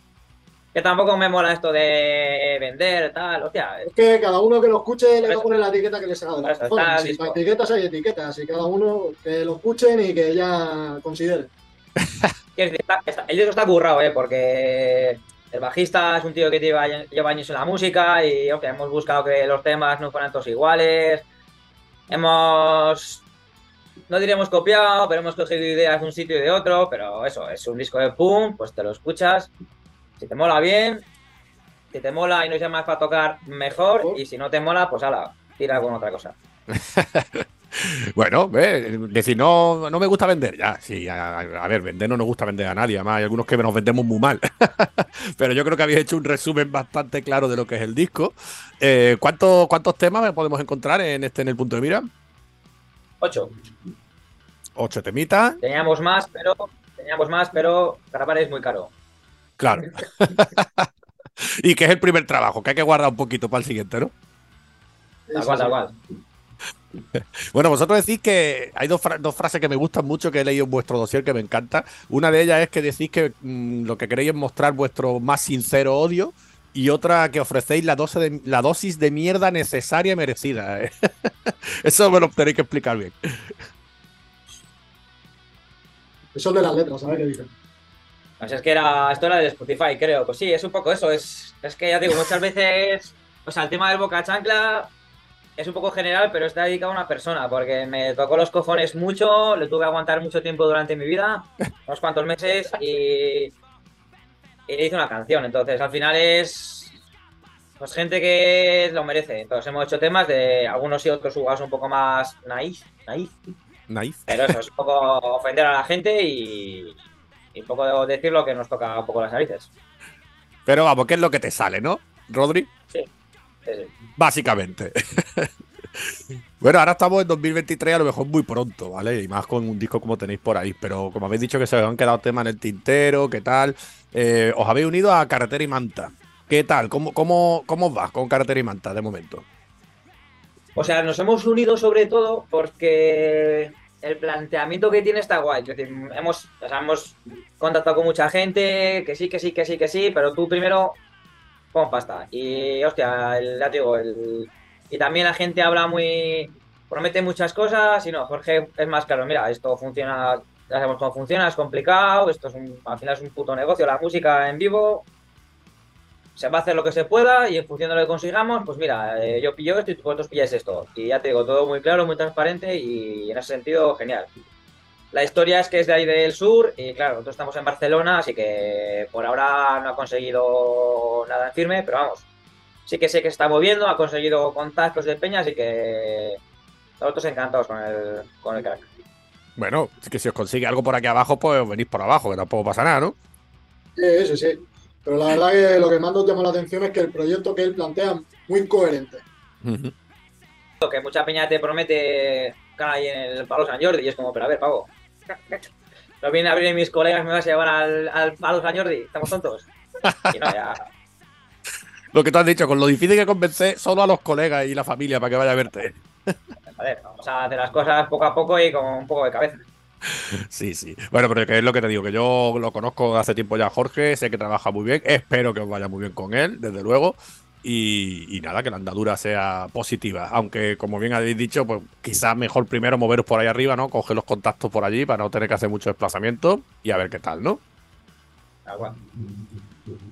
Speaker 7: que tampoco me mola esto de vender, tal, hostia.
Speaker 8: Es que cada uno que lo escuche le va a poner la etiqueta que le salga de
Speaker 7: Eso.
Speaker 8: Si para etiquetas hay etiquetas y cada uno que lo escuchen y que ya considere.
Speaker 7: Quiero decir, está- está- el disco está currado, ¿eh? Porque el bajista es un tío que lleva, lleva años en la música y hemos buscado que los temas no fueran todos iguales. Hemos. No diremos copiado, pero hemos cogido ideas de un sitio y de otro. Pero eso, es un disco de pum, pues te lo escuchas. Si te mola bien, si te mola y nos llamas para tocar, mejor. Y si no te mola, pues ala, tira con otra cosa.
Speaker 1: Bueno, ve, decir, no, no me gusta vender, ya, sí, a, a ver, vender no nos gusta vender a nadie, además hay algunos que nos vendemos muy mal, pero yo creo que habéis hecho un resumen bastante claro de lo que es el disco. Eh, ¿cuántos, ¿Cuántos temas podemos encontrar en este en el punto de mira?
Speaker 7: Ocho.
Speaker 1: Ocho temitas,
Speaker 7: Teníamos más, pero. Teníamos más, pero grabar es muy caro.
Speaker 1: Claro. y que es el primer trabajo, que hay que guardar un poquito para el siguiente, ¿no?
Speaker 7: Tal cual, tal cual.
Speaker 1: Bueno, vosotros decís que hay dos, fra- dos frases que me gustan mucho que he leído en vuestro dossier que me encanta. Una de ellas es que decís que mm, lo que queréis es mostrar vuestro más sincero odio y otra que ofrecéis la, dosis de, la dosis de mierda necesaria y merecida. ¿eh? Eso me lo tenéis que explicar bien.
Speaker 8: Son de las letras, ¿sabes qué dicen?
Speaker 7: O sea, es que era, esto era de Spotify, creo. Pues sí, es un poco eso. Es, es que ya digo, muchas veces. O sea, el tema del boca chancla es un poco general, pero está dedicado a una persona, porque me tocó los cojones mucho, le tuve que aguantar mucho tiempo durante mi vida, unos cuantos meses, y, y le hice una canción. Entonces, al final es. Pues gente que lo merece. Entonces, hemos hecho temas de algunos y otros jugados un poco más naif, naif.
Speaker 1: Nice.
Speaker 7: Pero eso es un poco ofender a la gente y, y un poco decir lo que nos toca un poco las narices.
Speaker 1: Pero vamos, ¿qué es lo que te sale, no, Rodri?
Speaker 7: Sí, sí.
Speaker 1: Básicamente. bueno, ahora estamos en 2023, a lo mejor muy pronto, ¿vale? Y más con un disco como tenéis por ahí. Pero como habéis dicho que se os han quedado temas en el tintero, ¿qué tal? Eh, os habéis unido a Carretera y Manta. ¿Qué tal? ¿Cómo, cómo, cómo os va con Carretera y Manta de momento?
Speaker 7: O sea, nos hemos unido sobre todo porque el planteamiento que tiene está guay. Hemos, hemos contactado con mucha gente, que sí, que sí, que sí, que sí, pero tú primero pon pasta. Y hostia, el, ya te digo, el, y también la gente habla muy. promete muchas cosas y no, Jorge es más claro, mira, esto funciona, ya sabemos cómo funciona, es complicado, esto es al final es un puto negocio, la música en vivo. Se va a hacer lo que se pueda y en función de lo que consigamos, pues mira, eh, yo pillo esto y vosotros pilláis esto. Y ya te digo, todo muy claro, muy transparente y en ese sentido, genial. La historia es que es de ahí del sur y claro, nosotros estamos en Barcelona, así que por ahora no ha conseguido nada en firme, pero vamos, sí que sé que se está moviendo, ha conseguido contactos de peña, así que nosotros encantados con el, con el crack.
Speaker 1: Bueno, es que si os consigue algo por aquí abajo, pues venís por abajo, que tampoco pasa nada, ¿no?
Speaker 8: Sí, sí, sí. Pero la verdad que lo que más nos llama la atención es que el proyecto que él plantea es muy coherente.
Speaker 7: Que mucha peña te promete cara ahí en el Palo San Jordi y es como, pero a ver, pavo. No vienen a abrir mis colegas, me vas a llevar al, al Palo San Jordi, estamos tontos. Y no, ya.
Speaker 1: Lo que tú has dicho, con lo difícil que convencer solo a los colegas y la familia para que vaya a verte.
Speaker 7: A ver, vamos a hacer las cosas poco a poco y con un poco de cabeza.
Speaker 1: Sí, sí. Bueno, pero que es lo que te digo, que yo lo conozco hace tiempo ya, Jorge, sé que trabaja muy bien, espero que os vaya muy bien con él, desde luego. Y, y nada, que la andadura sea positiva. Aunque, como bien habéis dicho, pues quizás mejor primero moveros por ahí arriba, ¿no? Coger los contactos por allí para no tener que hacer mucho desplazamiento y a ver qué tal, ¿no?
Speaker 7: Cual.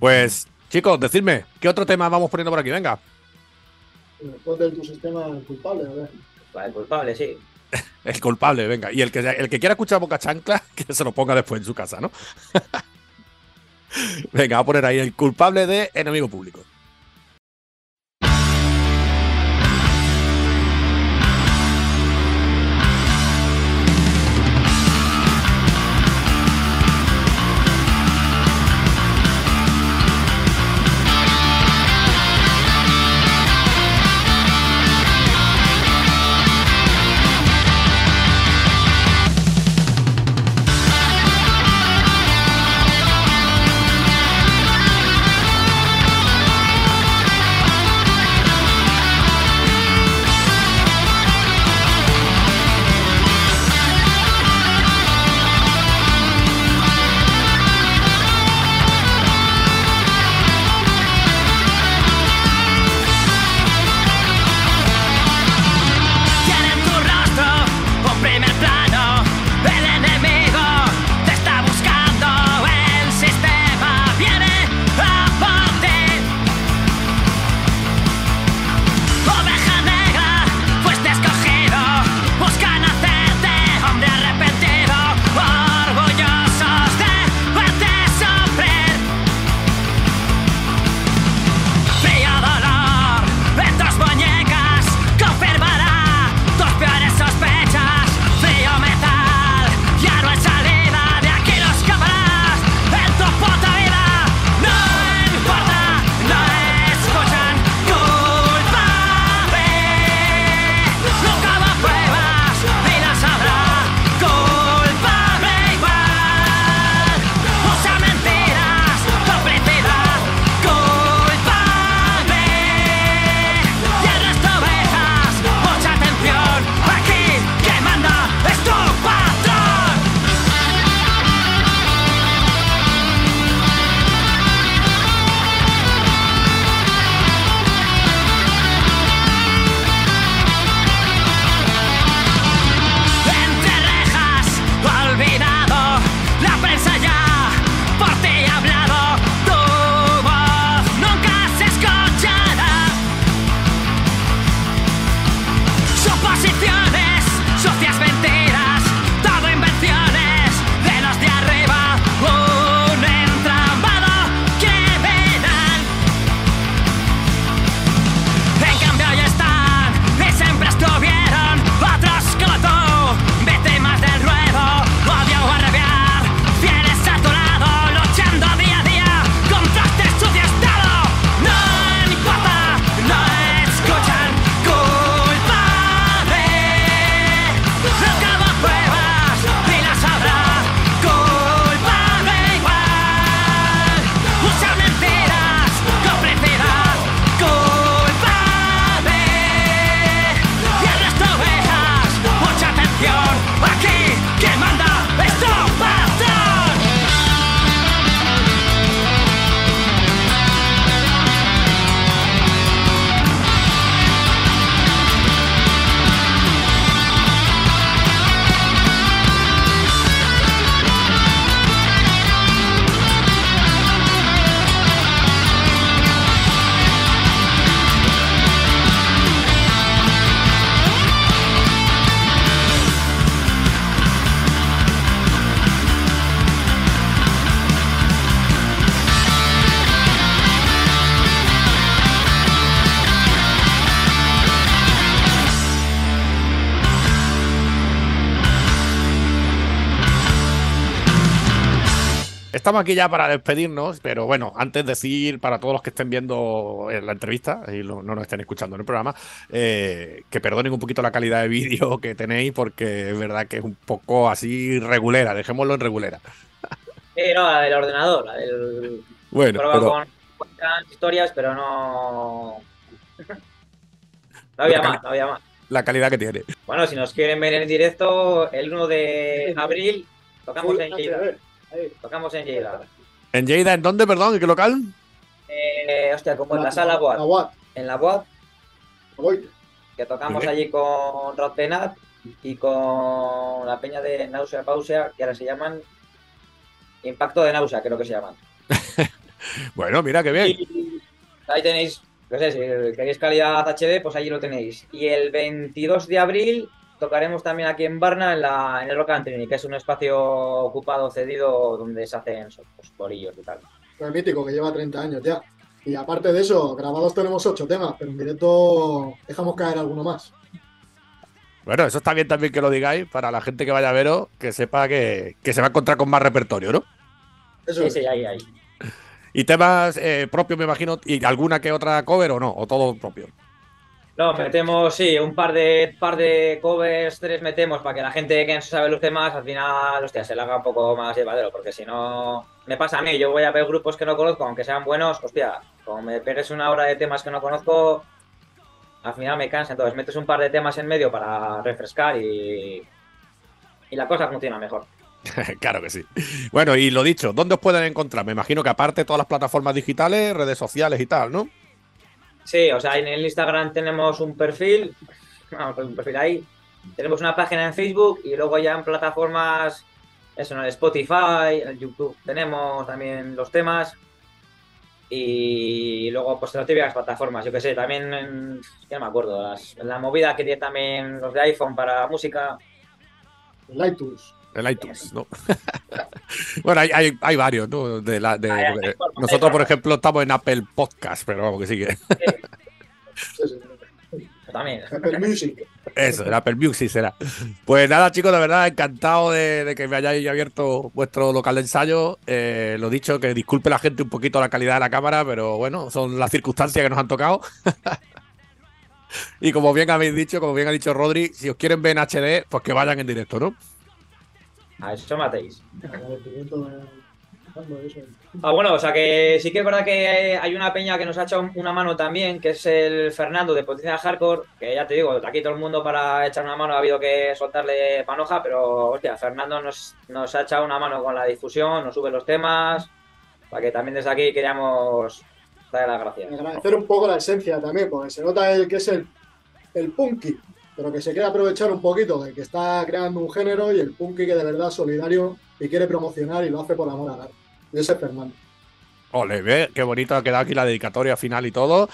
Speaker 1: Pues, chicos, decidme, ¿qué otro tema vamos poniendo por aquí? Venga.
Speaker 8: Después de tu sistema culpable, a ver.
Speaker 7: El culpable, sí.
Speaker 1: El culpable, venga. Y el que, el que quiera escuchar Boca Chancla, que se lo ponga después en su casa, ¿no? venga, voy a poner ahí el culpable de enemigo público. Estamos aquí ya para despedirnos, pero bueno, antes decir para todos los que estén viendo en la entrevista y lo- no nos estén escuchando en el programa, eh, que perdonen un poquito la calidad de vídeo que tenéis, porque es verdad que es un poco así regulera, dejémoslo en regulera.
Speaker 7: Sí, no, la del ordenador, la del.
Speaker 1: Bueno,
Speaker 7: Prueba
Speaker 1: pero
Speaker 7: con cuentas, historias, pero no. No había más, no había más.
Speaker 1: la calidad que tiene.
Speaker 7: Bueno, si nos quieren ver en directo, el 1 de abril tocamos en.
Speaker 8: Ahí.
Speaker 7: Tocamos en Lleida.
Speaker 1: ¿En Lleida en dónde, perdón? ¿En qué local?
Speaker 7: Eh, hostia, como en la sala
Speaker 8: La
Speaker 7: Boat.
Speaker 8: Watt,
Speaker 7: En la Boat, que tocamos allí con Rod Penat y con la peña de Nausea Pausea, que ahora se llaman Impacto de Nausea, creo que se llaman.
Speaker 1: Bueno, mira qué bien.
Speaker 7: Y ahí tenéis, no sé, si queréis calidad HD, pues allí lo tenéis. Y el 22 de abril tocaremos también aquí en Barna, en, la, en el Rock and Trinity, que es un espacio ocupado, cedido, donde se hacen pues, corillos y tal.
Speaker 8: Fue mítico, que lleva 30 años ya. Y aparte de eso, grabados tenemos 8 temas, pero en directo dejamos caer alguno más.
Speaker 1: Bueno, eso está bien también que lo digáis para la gente que vaya a veros, que sepa que, que se va a encontrar con más repertorio, ¿no?
Speaker 8: Eso
Speaker 7: Sí,
Speaker 8: es.
Speaker 7: sí, ahí, ahí.
Speaker 1: Y temas eh, propios, me imagino, y alguna que otra cover o no, o todo propio.
Speaker 7: No, metemos, sí, un par de par de covers, tres metemos para que la gente que no sabe los temas al final, hostia, se le haga un poco más llevadero, porque si no, me pasa a mí, yo voy a ver grupos que no conozco, aunque sean buenos, hostia, como me pegues una hora de temas que no conozco, al final me cansa, entonces metes un par de temas en medio para refrescar y, y la cosa funciona mejor.
Speaker 1: claro que sí. Bueno, y lo dicho, ¿dónde os pueden encontrar? Me imagino que aparte todas las plataformas digitales, redes sociales y tal, ¿no?
Speaker 7: Sí, o sea, en el Instagram tenemos un perfil, vamos, un perfil ahí. Tenemos una página en Facebook y luego ya en plataformas, eso, en Spotify, en el YouTube tenemos también los temas. Y luego, pues las típicas plataformas, yo que sé, también, en, ya me acuerdo, las- la movida que tiene también los de iPhone para música.
Speaker 8: El.
Speaker 1: El iTunes, ¿no? bueno, hay, hay, hay varios, ¿no? De la, de-
Speaker 7: Hay-
Speaker 1: nosotros, por ejemplo, estamos en Apple Podcast, pero vamos que sigue.
Speaker 8: Sí, sí.
Speaker 7: También.
Speaker 8: Apple Music.
Speaker 1: Eso, el Apple Music será. Pues nada, chicos, de verdad, encantado de, de que me hayáis abierto vuestro local de ensayo. Eh, lo dicho, que disculpe la gente un poquito la calidad de la cámara, pero bueno, son las circunstancias que nos han tocado. y como bien habéis dicho, como bien ha dicho Rodri, si os quieren ver en HD, pues que vayan en directo, ¿no?
Speaker 7: A eso matéis. Ah, bueno, o sea que sí que es verdad que hay una peña que nos ha echado una mano también, que es el Fernando de Potencia Hardcore, que ya te digo, aquí todo el mundo para echar una mano ha habido que soltarle panoja, pero hostia, Fernando nos, nos ha echado una mano con la difusión, nos sube los temas, para que también desde aquí queríamos darle las gracias.
Speaker 8: Agradecer un poco la esencia también, porque se nota el que es el, el punky, pero que se quiere aprovechar un poquito de que está creando un género y el punky que de verdad es solidario y quiere promocionar y lo hace por amor al arte. Y ese es Fernando.
Speaker 1: Ole, ve, qué bonito ha quedado aquí la dedicatoria final y todo.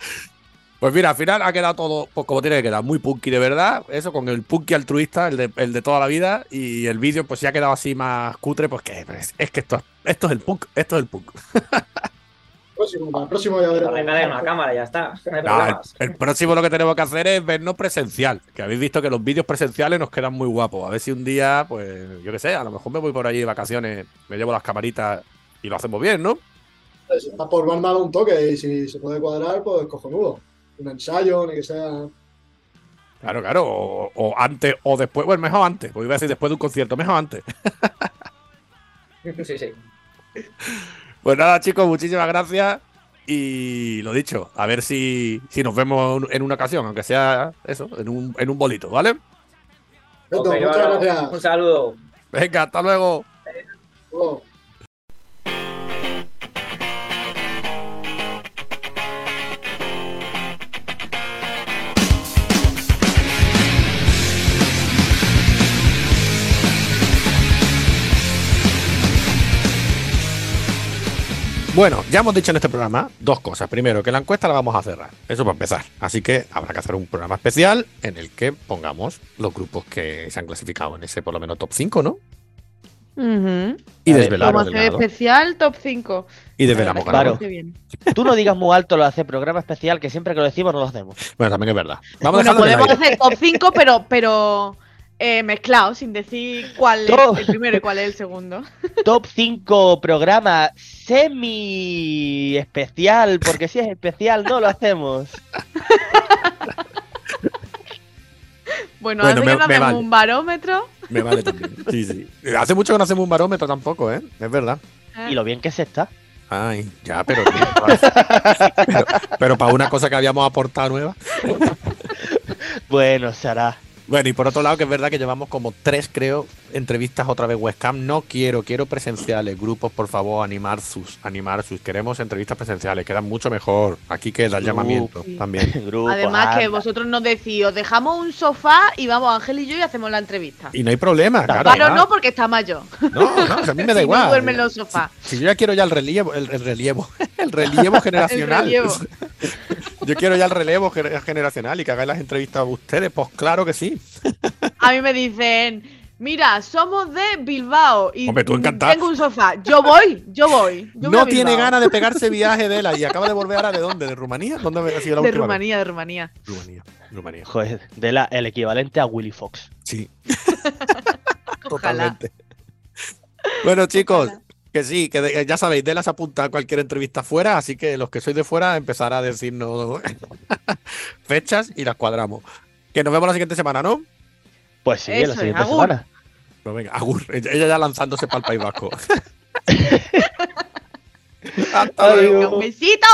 Speaker 1: pues mira, al final ha quedado todo pues, como tiene que quedar, muy punky de verdad. Eso con el punky altruista, el de, el de toda la vida. Y el vídeo, pues ya ha quedado así más cutre, pues que es, es que esto, esto es el punk, esto es el punk.
Speaker 8: Próximo, para el próximo ya veremos.
Speaker 7: Arreglarle una cámara ya está, no hay
Speaker 1: No, el, próximo lo que tenemos que hacer es vernos presencial. Que habéis visto que los vídeos presenciales nos quedan muy guapos. A ver si un día, pues, yo qué sé, a lo mejor me voy por allí de vacaciones, me llevo las camaritas y lo hacemos bien, ¿no?
Speaker 8: Si está por banda un toque y si se puede cuadrar, pues cojonudo. Un ensayo, ni que sea.
Speaker 1: Claro, claro. O, o antes o después. Bueno, mejor antes. Porque iba a decir después de un concierto. Mejor antes.
Speaker 7: Sí, sí.
Speaker 1: Pues nada, chicos, muchísimas gracias. Y lo dicho, a ver si, si nos vemos en una ocasión, aunque sea eso, en un, en un bolito, ¿vale?
Speaker 8: Muchas gracias.
Speaker 7: Un saludo.
Speaker 1: Venga, hasta luego.
Speaker 8: Luego.
Speaker 1: Bueno, ya hemos dicho en este programa dos cosas. Primero, que la encuesta la vamos a cerrar. Eso para empezar. Así que habrá que hacer un programa especial en el que pongamos los grupos que se han clasificado en ese por lo menos top 5, ¿no? Y desvelamos
Speaker 3: Vamos a hacer especial top 5.
Speaker 1: Y desvelamos
Speaker 2: Claro. Tú no digas muy alto lo de hacer programa especial, que siempre que lo decimos no lo hacemos.
Speaker 1: Bueno, también es verdad. Vamos
Speaker 3: Bueno,
Speaker 1: en el
Speaker 3: podemos hacer top 5, pero, pero Eh, mezclado, sin decir cuál es el primero y cuál es el segundo.
Speaker 2: Top 5 programa semi especial, porque si es especial no lo hacemos.
Speaker 3: Bueno,
Speaker 1: Bueno,
Speaker 3: hace
Speaker 1: me-
Speaker 3: que no hacemos
Speaker 1: vale.
Speaker 3: un barómetro.
Speaker 1: Me vale también. Sí, sí. Hace mucho que no hacemos un barómetro tampoco, ¿eh? Es verdad.
Speaker 2: Y lo bien que se está.
Speaker 1: Ay, ya, pero. pero, pero para una cosa que habíamos aportado nueva.
Speaker 2: Bueno, se hará.
Speaker 1: Bueno, y por otro lado, que es verdad que llevamos como tres, creo, entrevistas otra vez webcam. No quiero, quiero presenciales. Grupos, por favor, animar sus, animar sus. Queremos entrevistas presenciales, quedan mucho mejor. Aquí queda el llamamiento
Speaker 3: Sí.
Speaker 1: también.
Speaker 2: Grupo,
Speaker 3: Además que vosotros nos decís, os dejamos un sofá y vamos Ángel y yo y hacemos la entrevista.
Speaker 1: Y no hay problema, claro.
Speaker 3: Claro, no, porque está mayor.
Speaker 1: No, no, o sea, a mí me da
Speaker 3: Si
Speaker 1: igual.
Speaker 3: No duerme en los sofás.
Speaker 1: Si yo ya quiero ya el relevo, el, el relevo, el relevo generacional. Yo quiero ya el relevo gener- generacional y que hagáis las entrevistas a ustedes, pues claro que sí.
Speaker 3: A mí me dicen, mira, somos de Bilbao y
Speaker 1: Hombre, tú encantada.
Speaker 3: tengo un sofá. Yo voy, yo voy. Yo
Speaker 1: no tiene ganas de pegarse viaje de la y acaba de volver ahora de dónde, de Rumanía, ¿dónde ha sido la
Speaker 3: De
Speaker 1: última
Speaker 3: Rumanía, de Rumanía.
Speaker 1: Rumanía, Rumanía.
Speaker 2: Joder, de la, el equivalente a Willy Fox.
Speaker 1: Sí,
Speaker 3: Ojalá.
Speaker 1: totalmente. Bueno, chicos, que sí, que de- ya sabéis, de las apunta a cualquier entrevista fuera, así que los que sois de fuera empezar a decirnos fechas y las cuadramos. Que nos vemos la siguiente semana, ¿no?
Speaker 2: Pues sí,
Speaker 3: Eso
Speaker 2: la siguiente
Speaker 3: agur.
Speaker 2: semana.
Speaker 1: Pues venga, agur. Ella ya lanzándose para el País Vasco. Hasta
Speaker 2: Adiós.
Speaker 1: luego.
Speaker 3: ¡Un besito!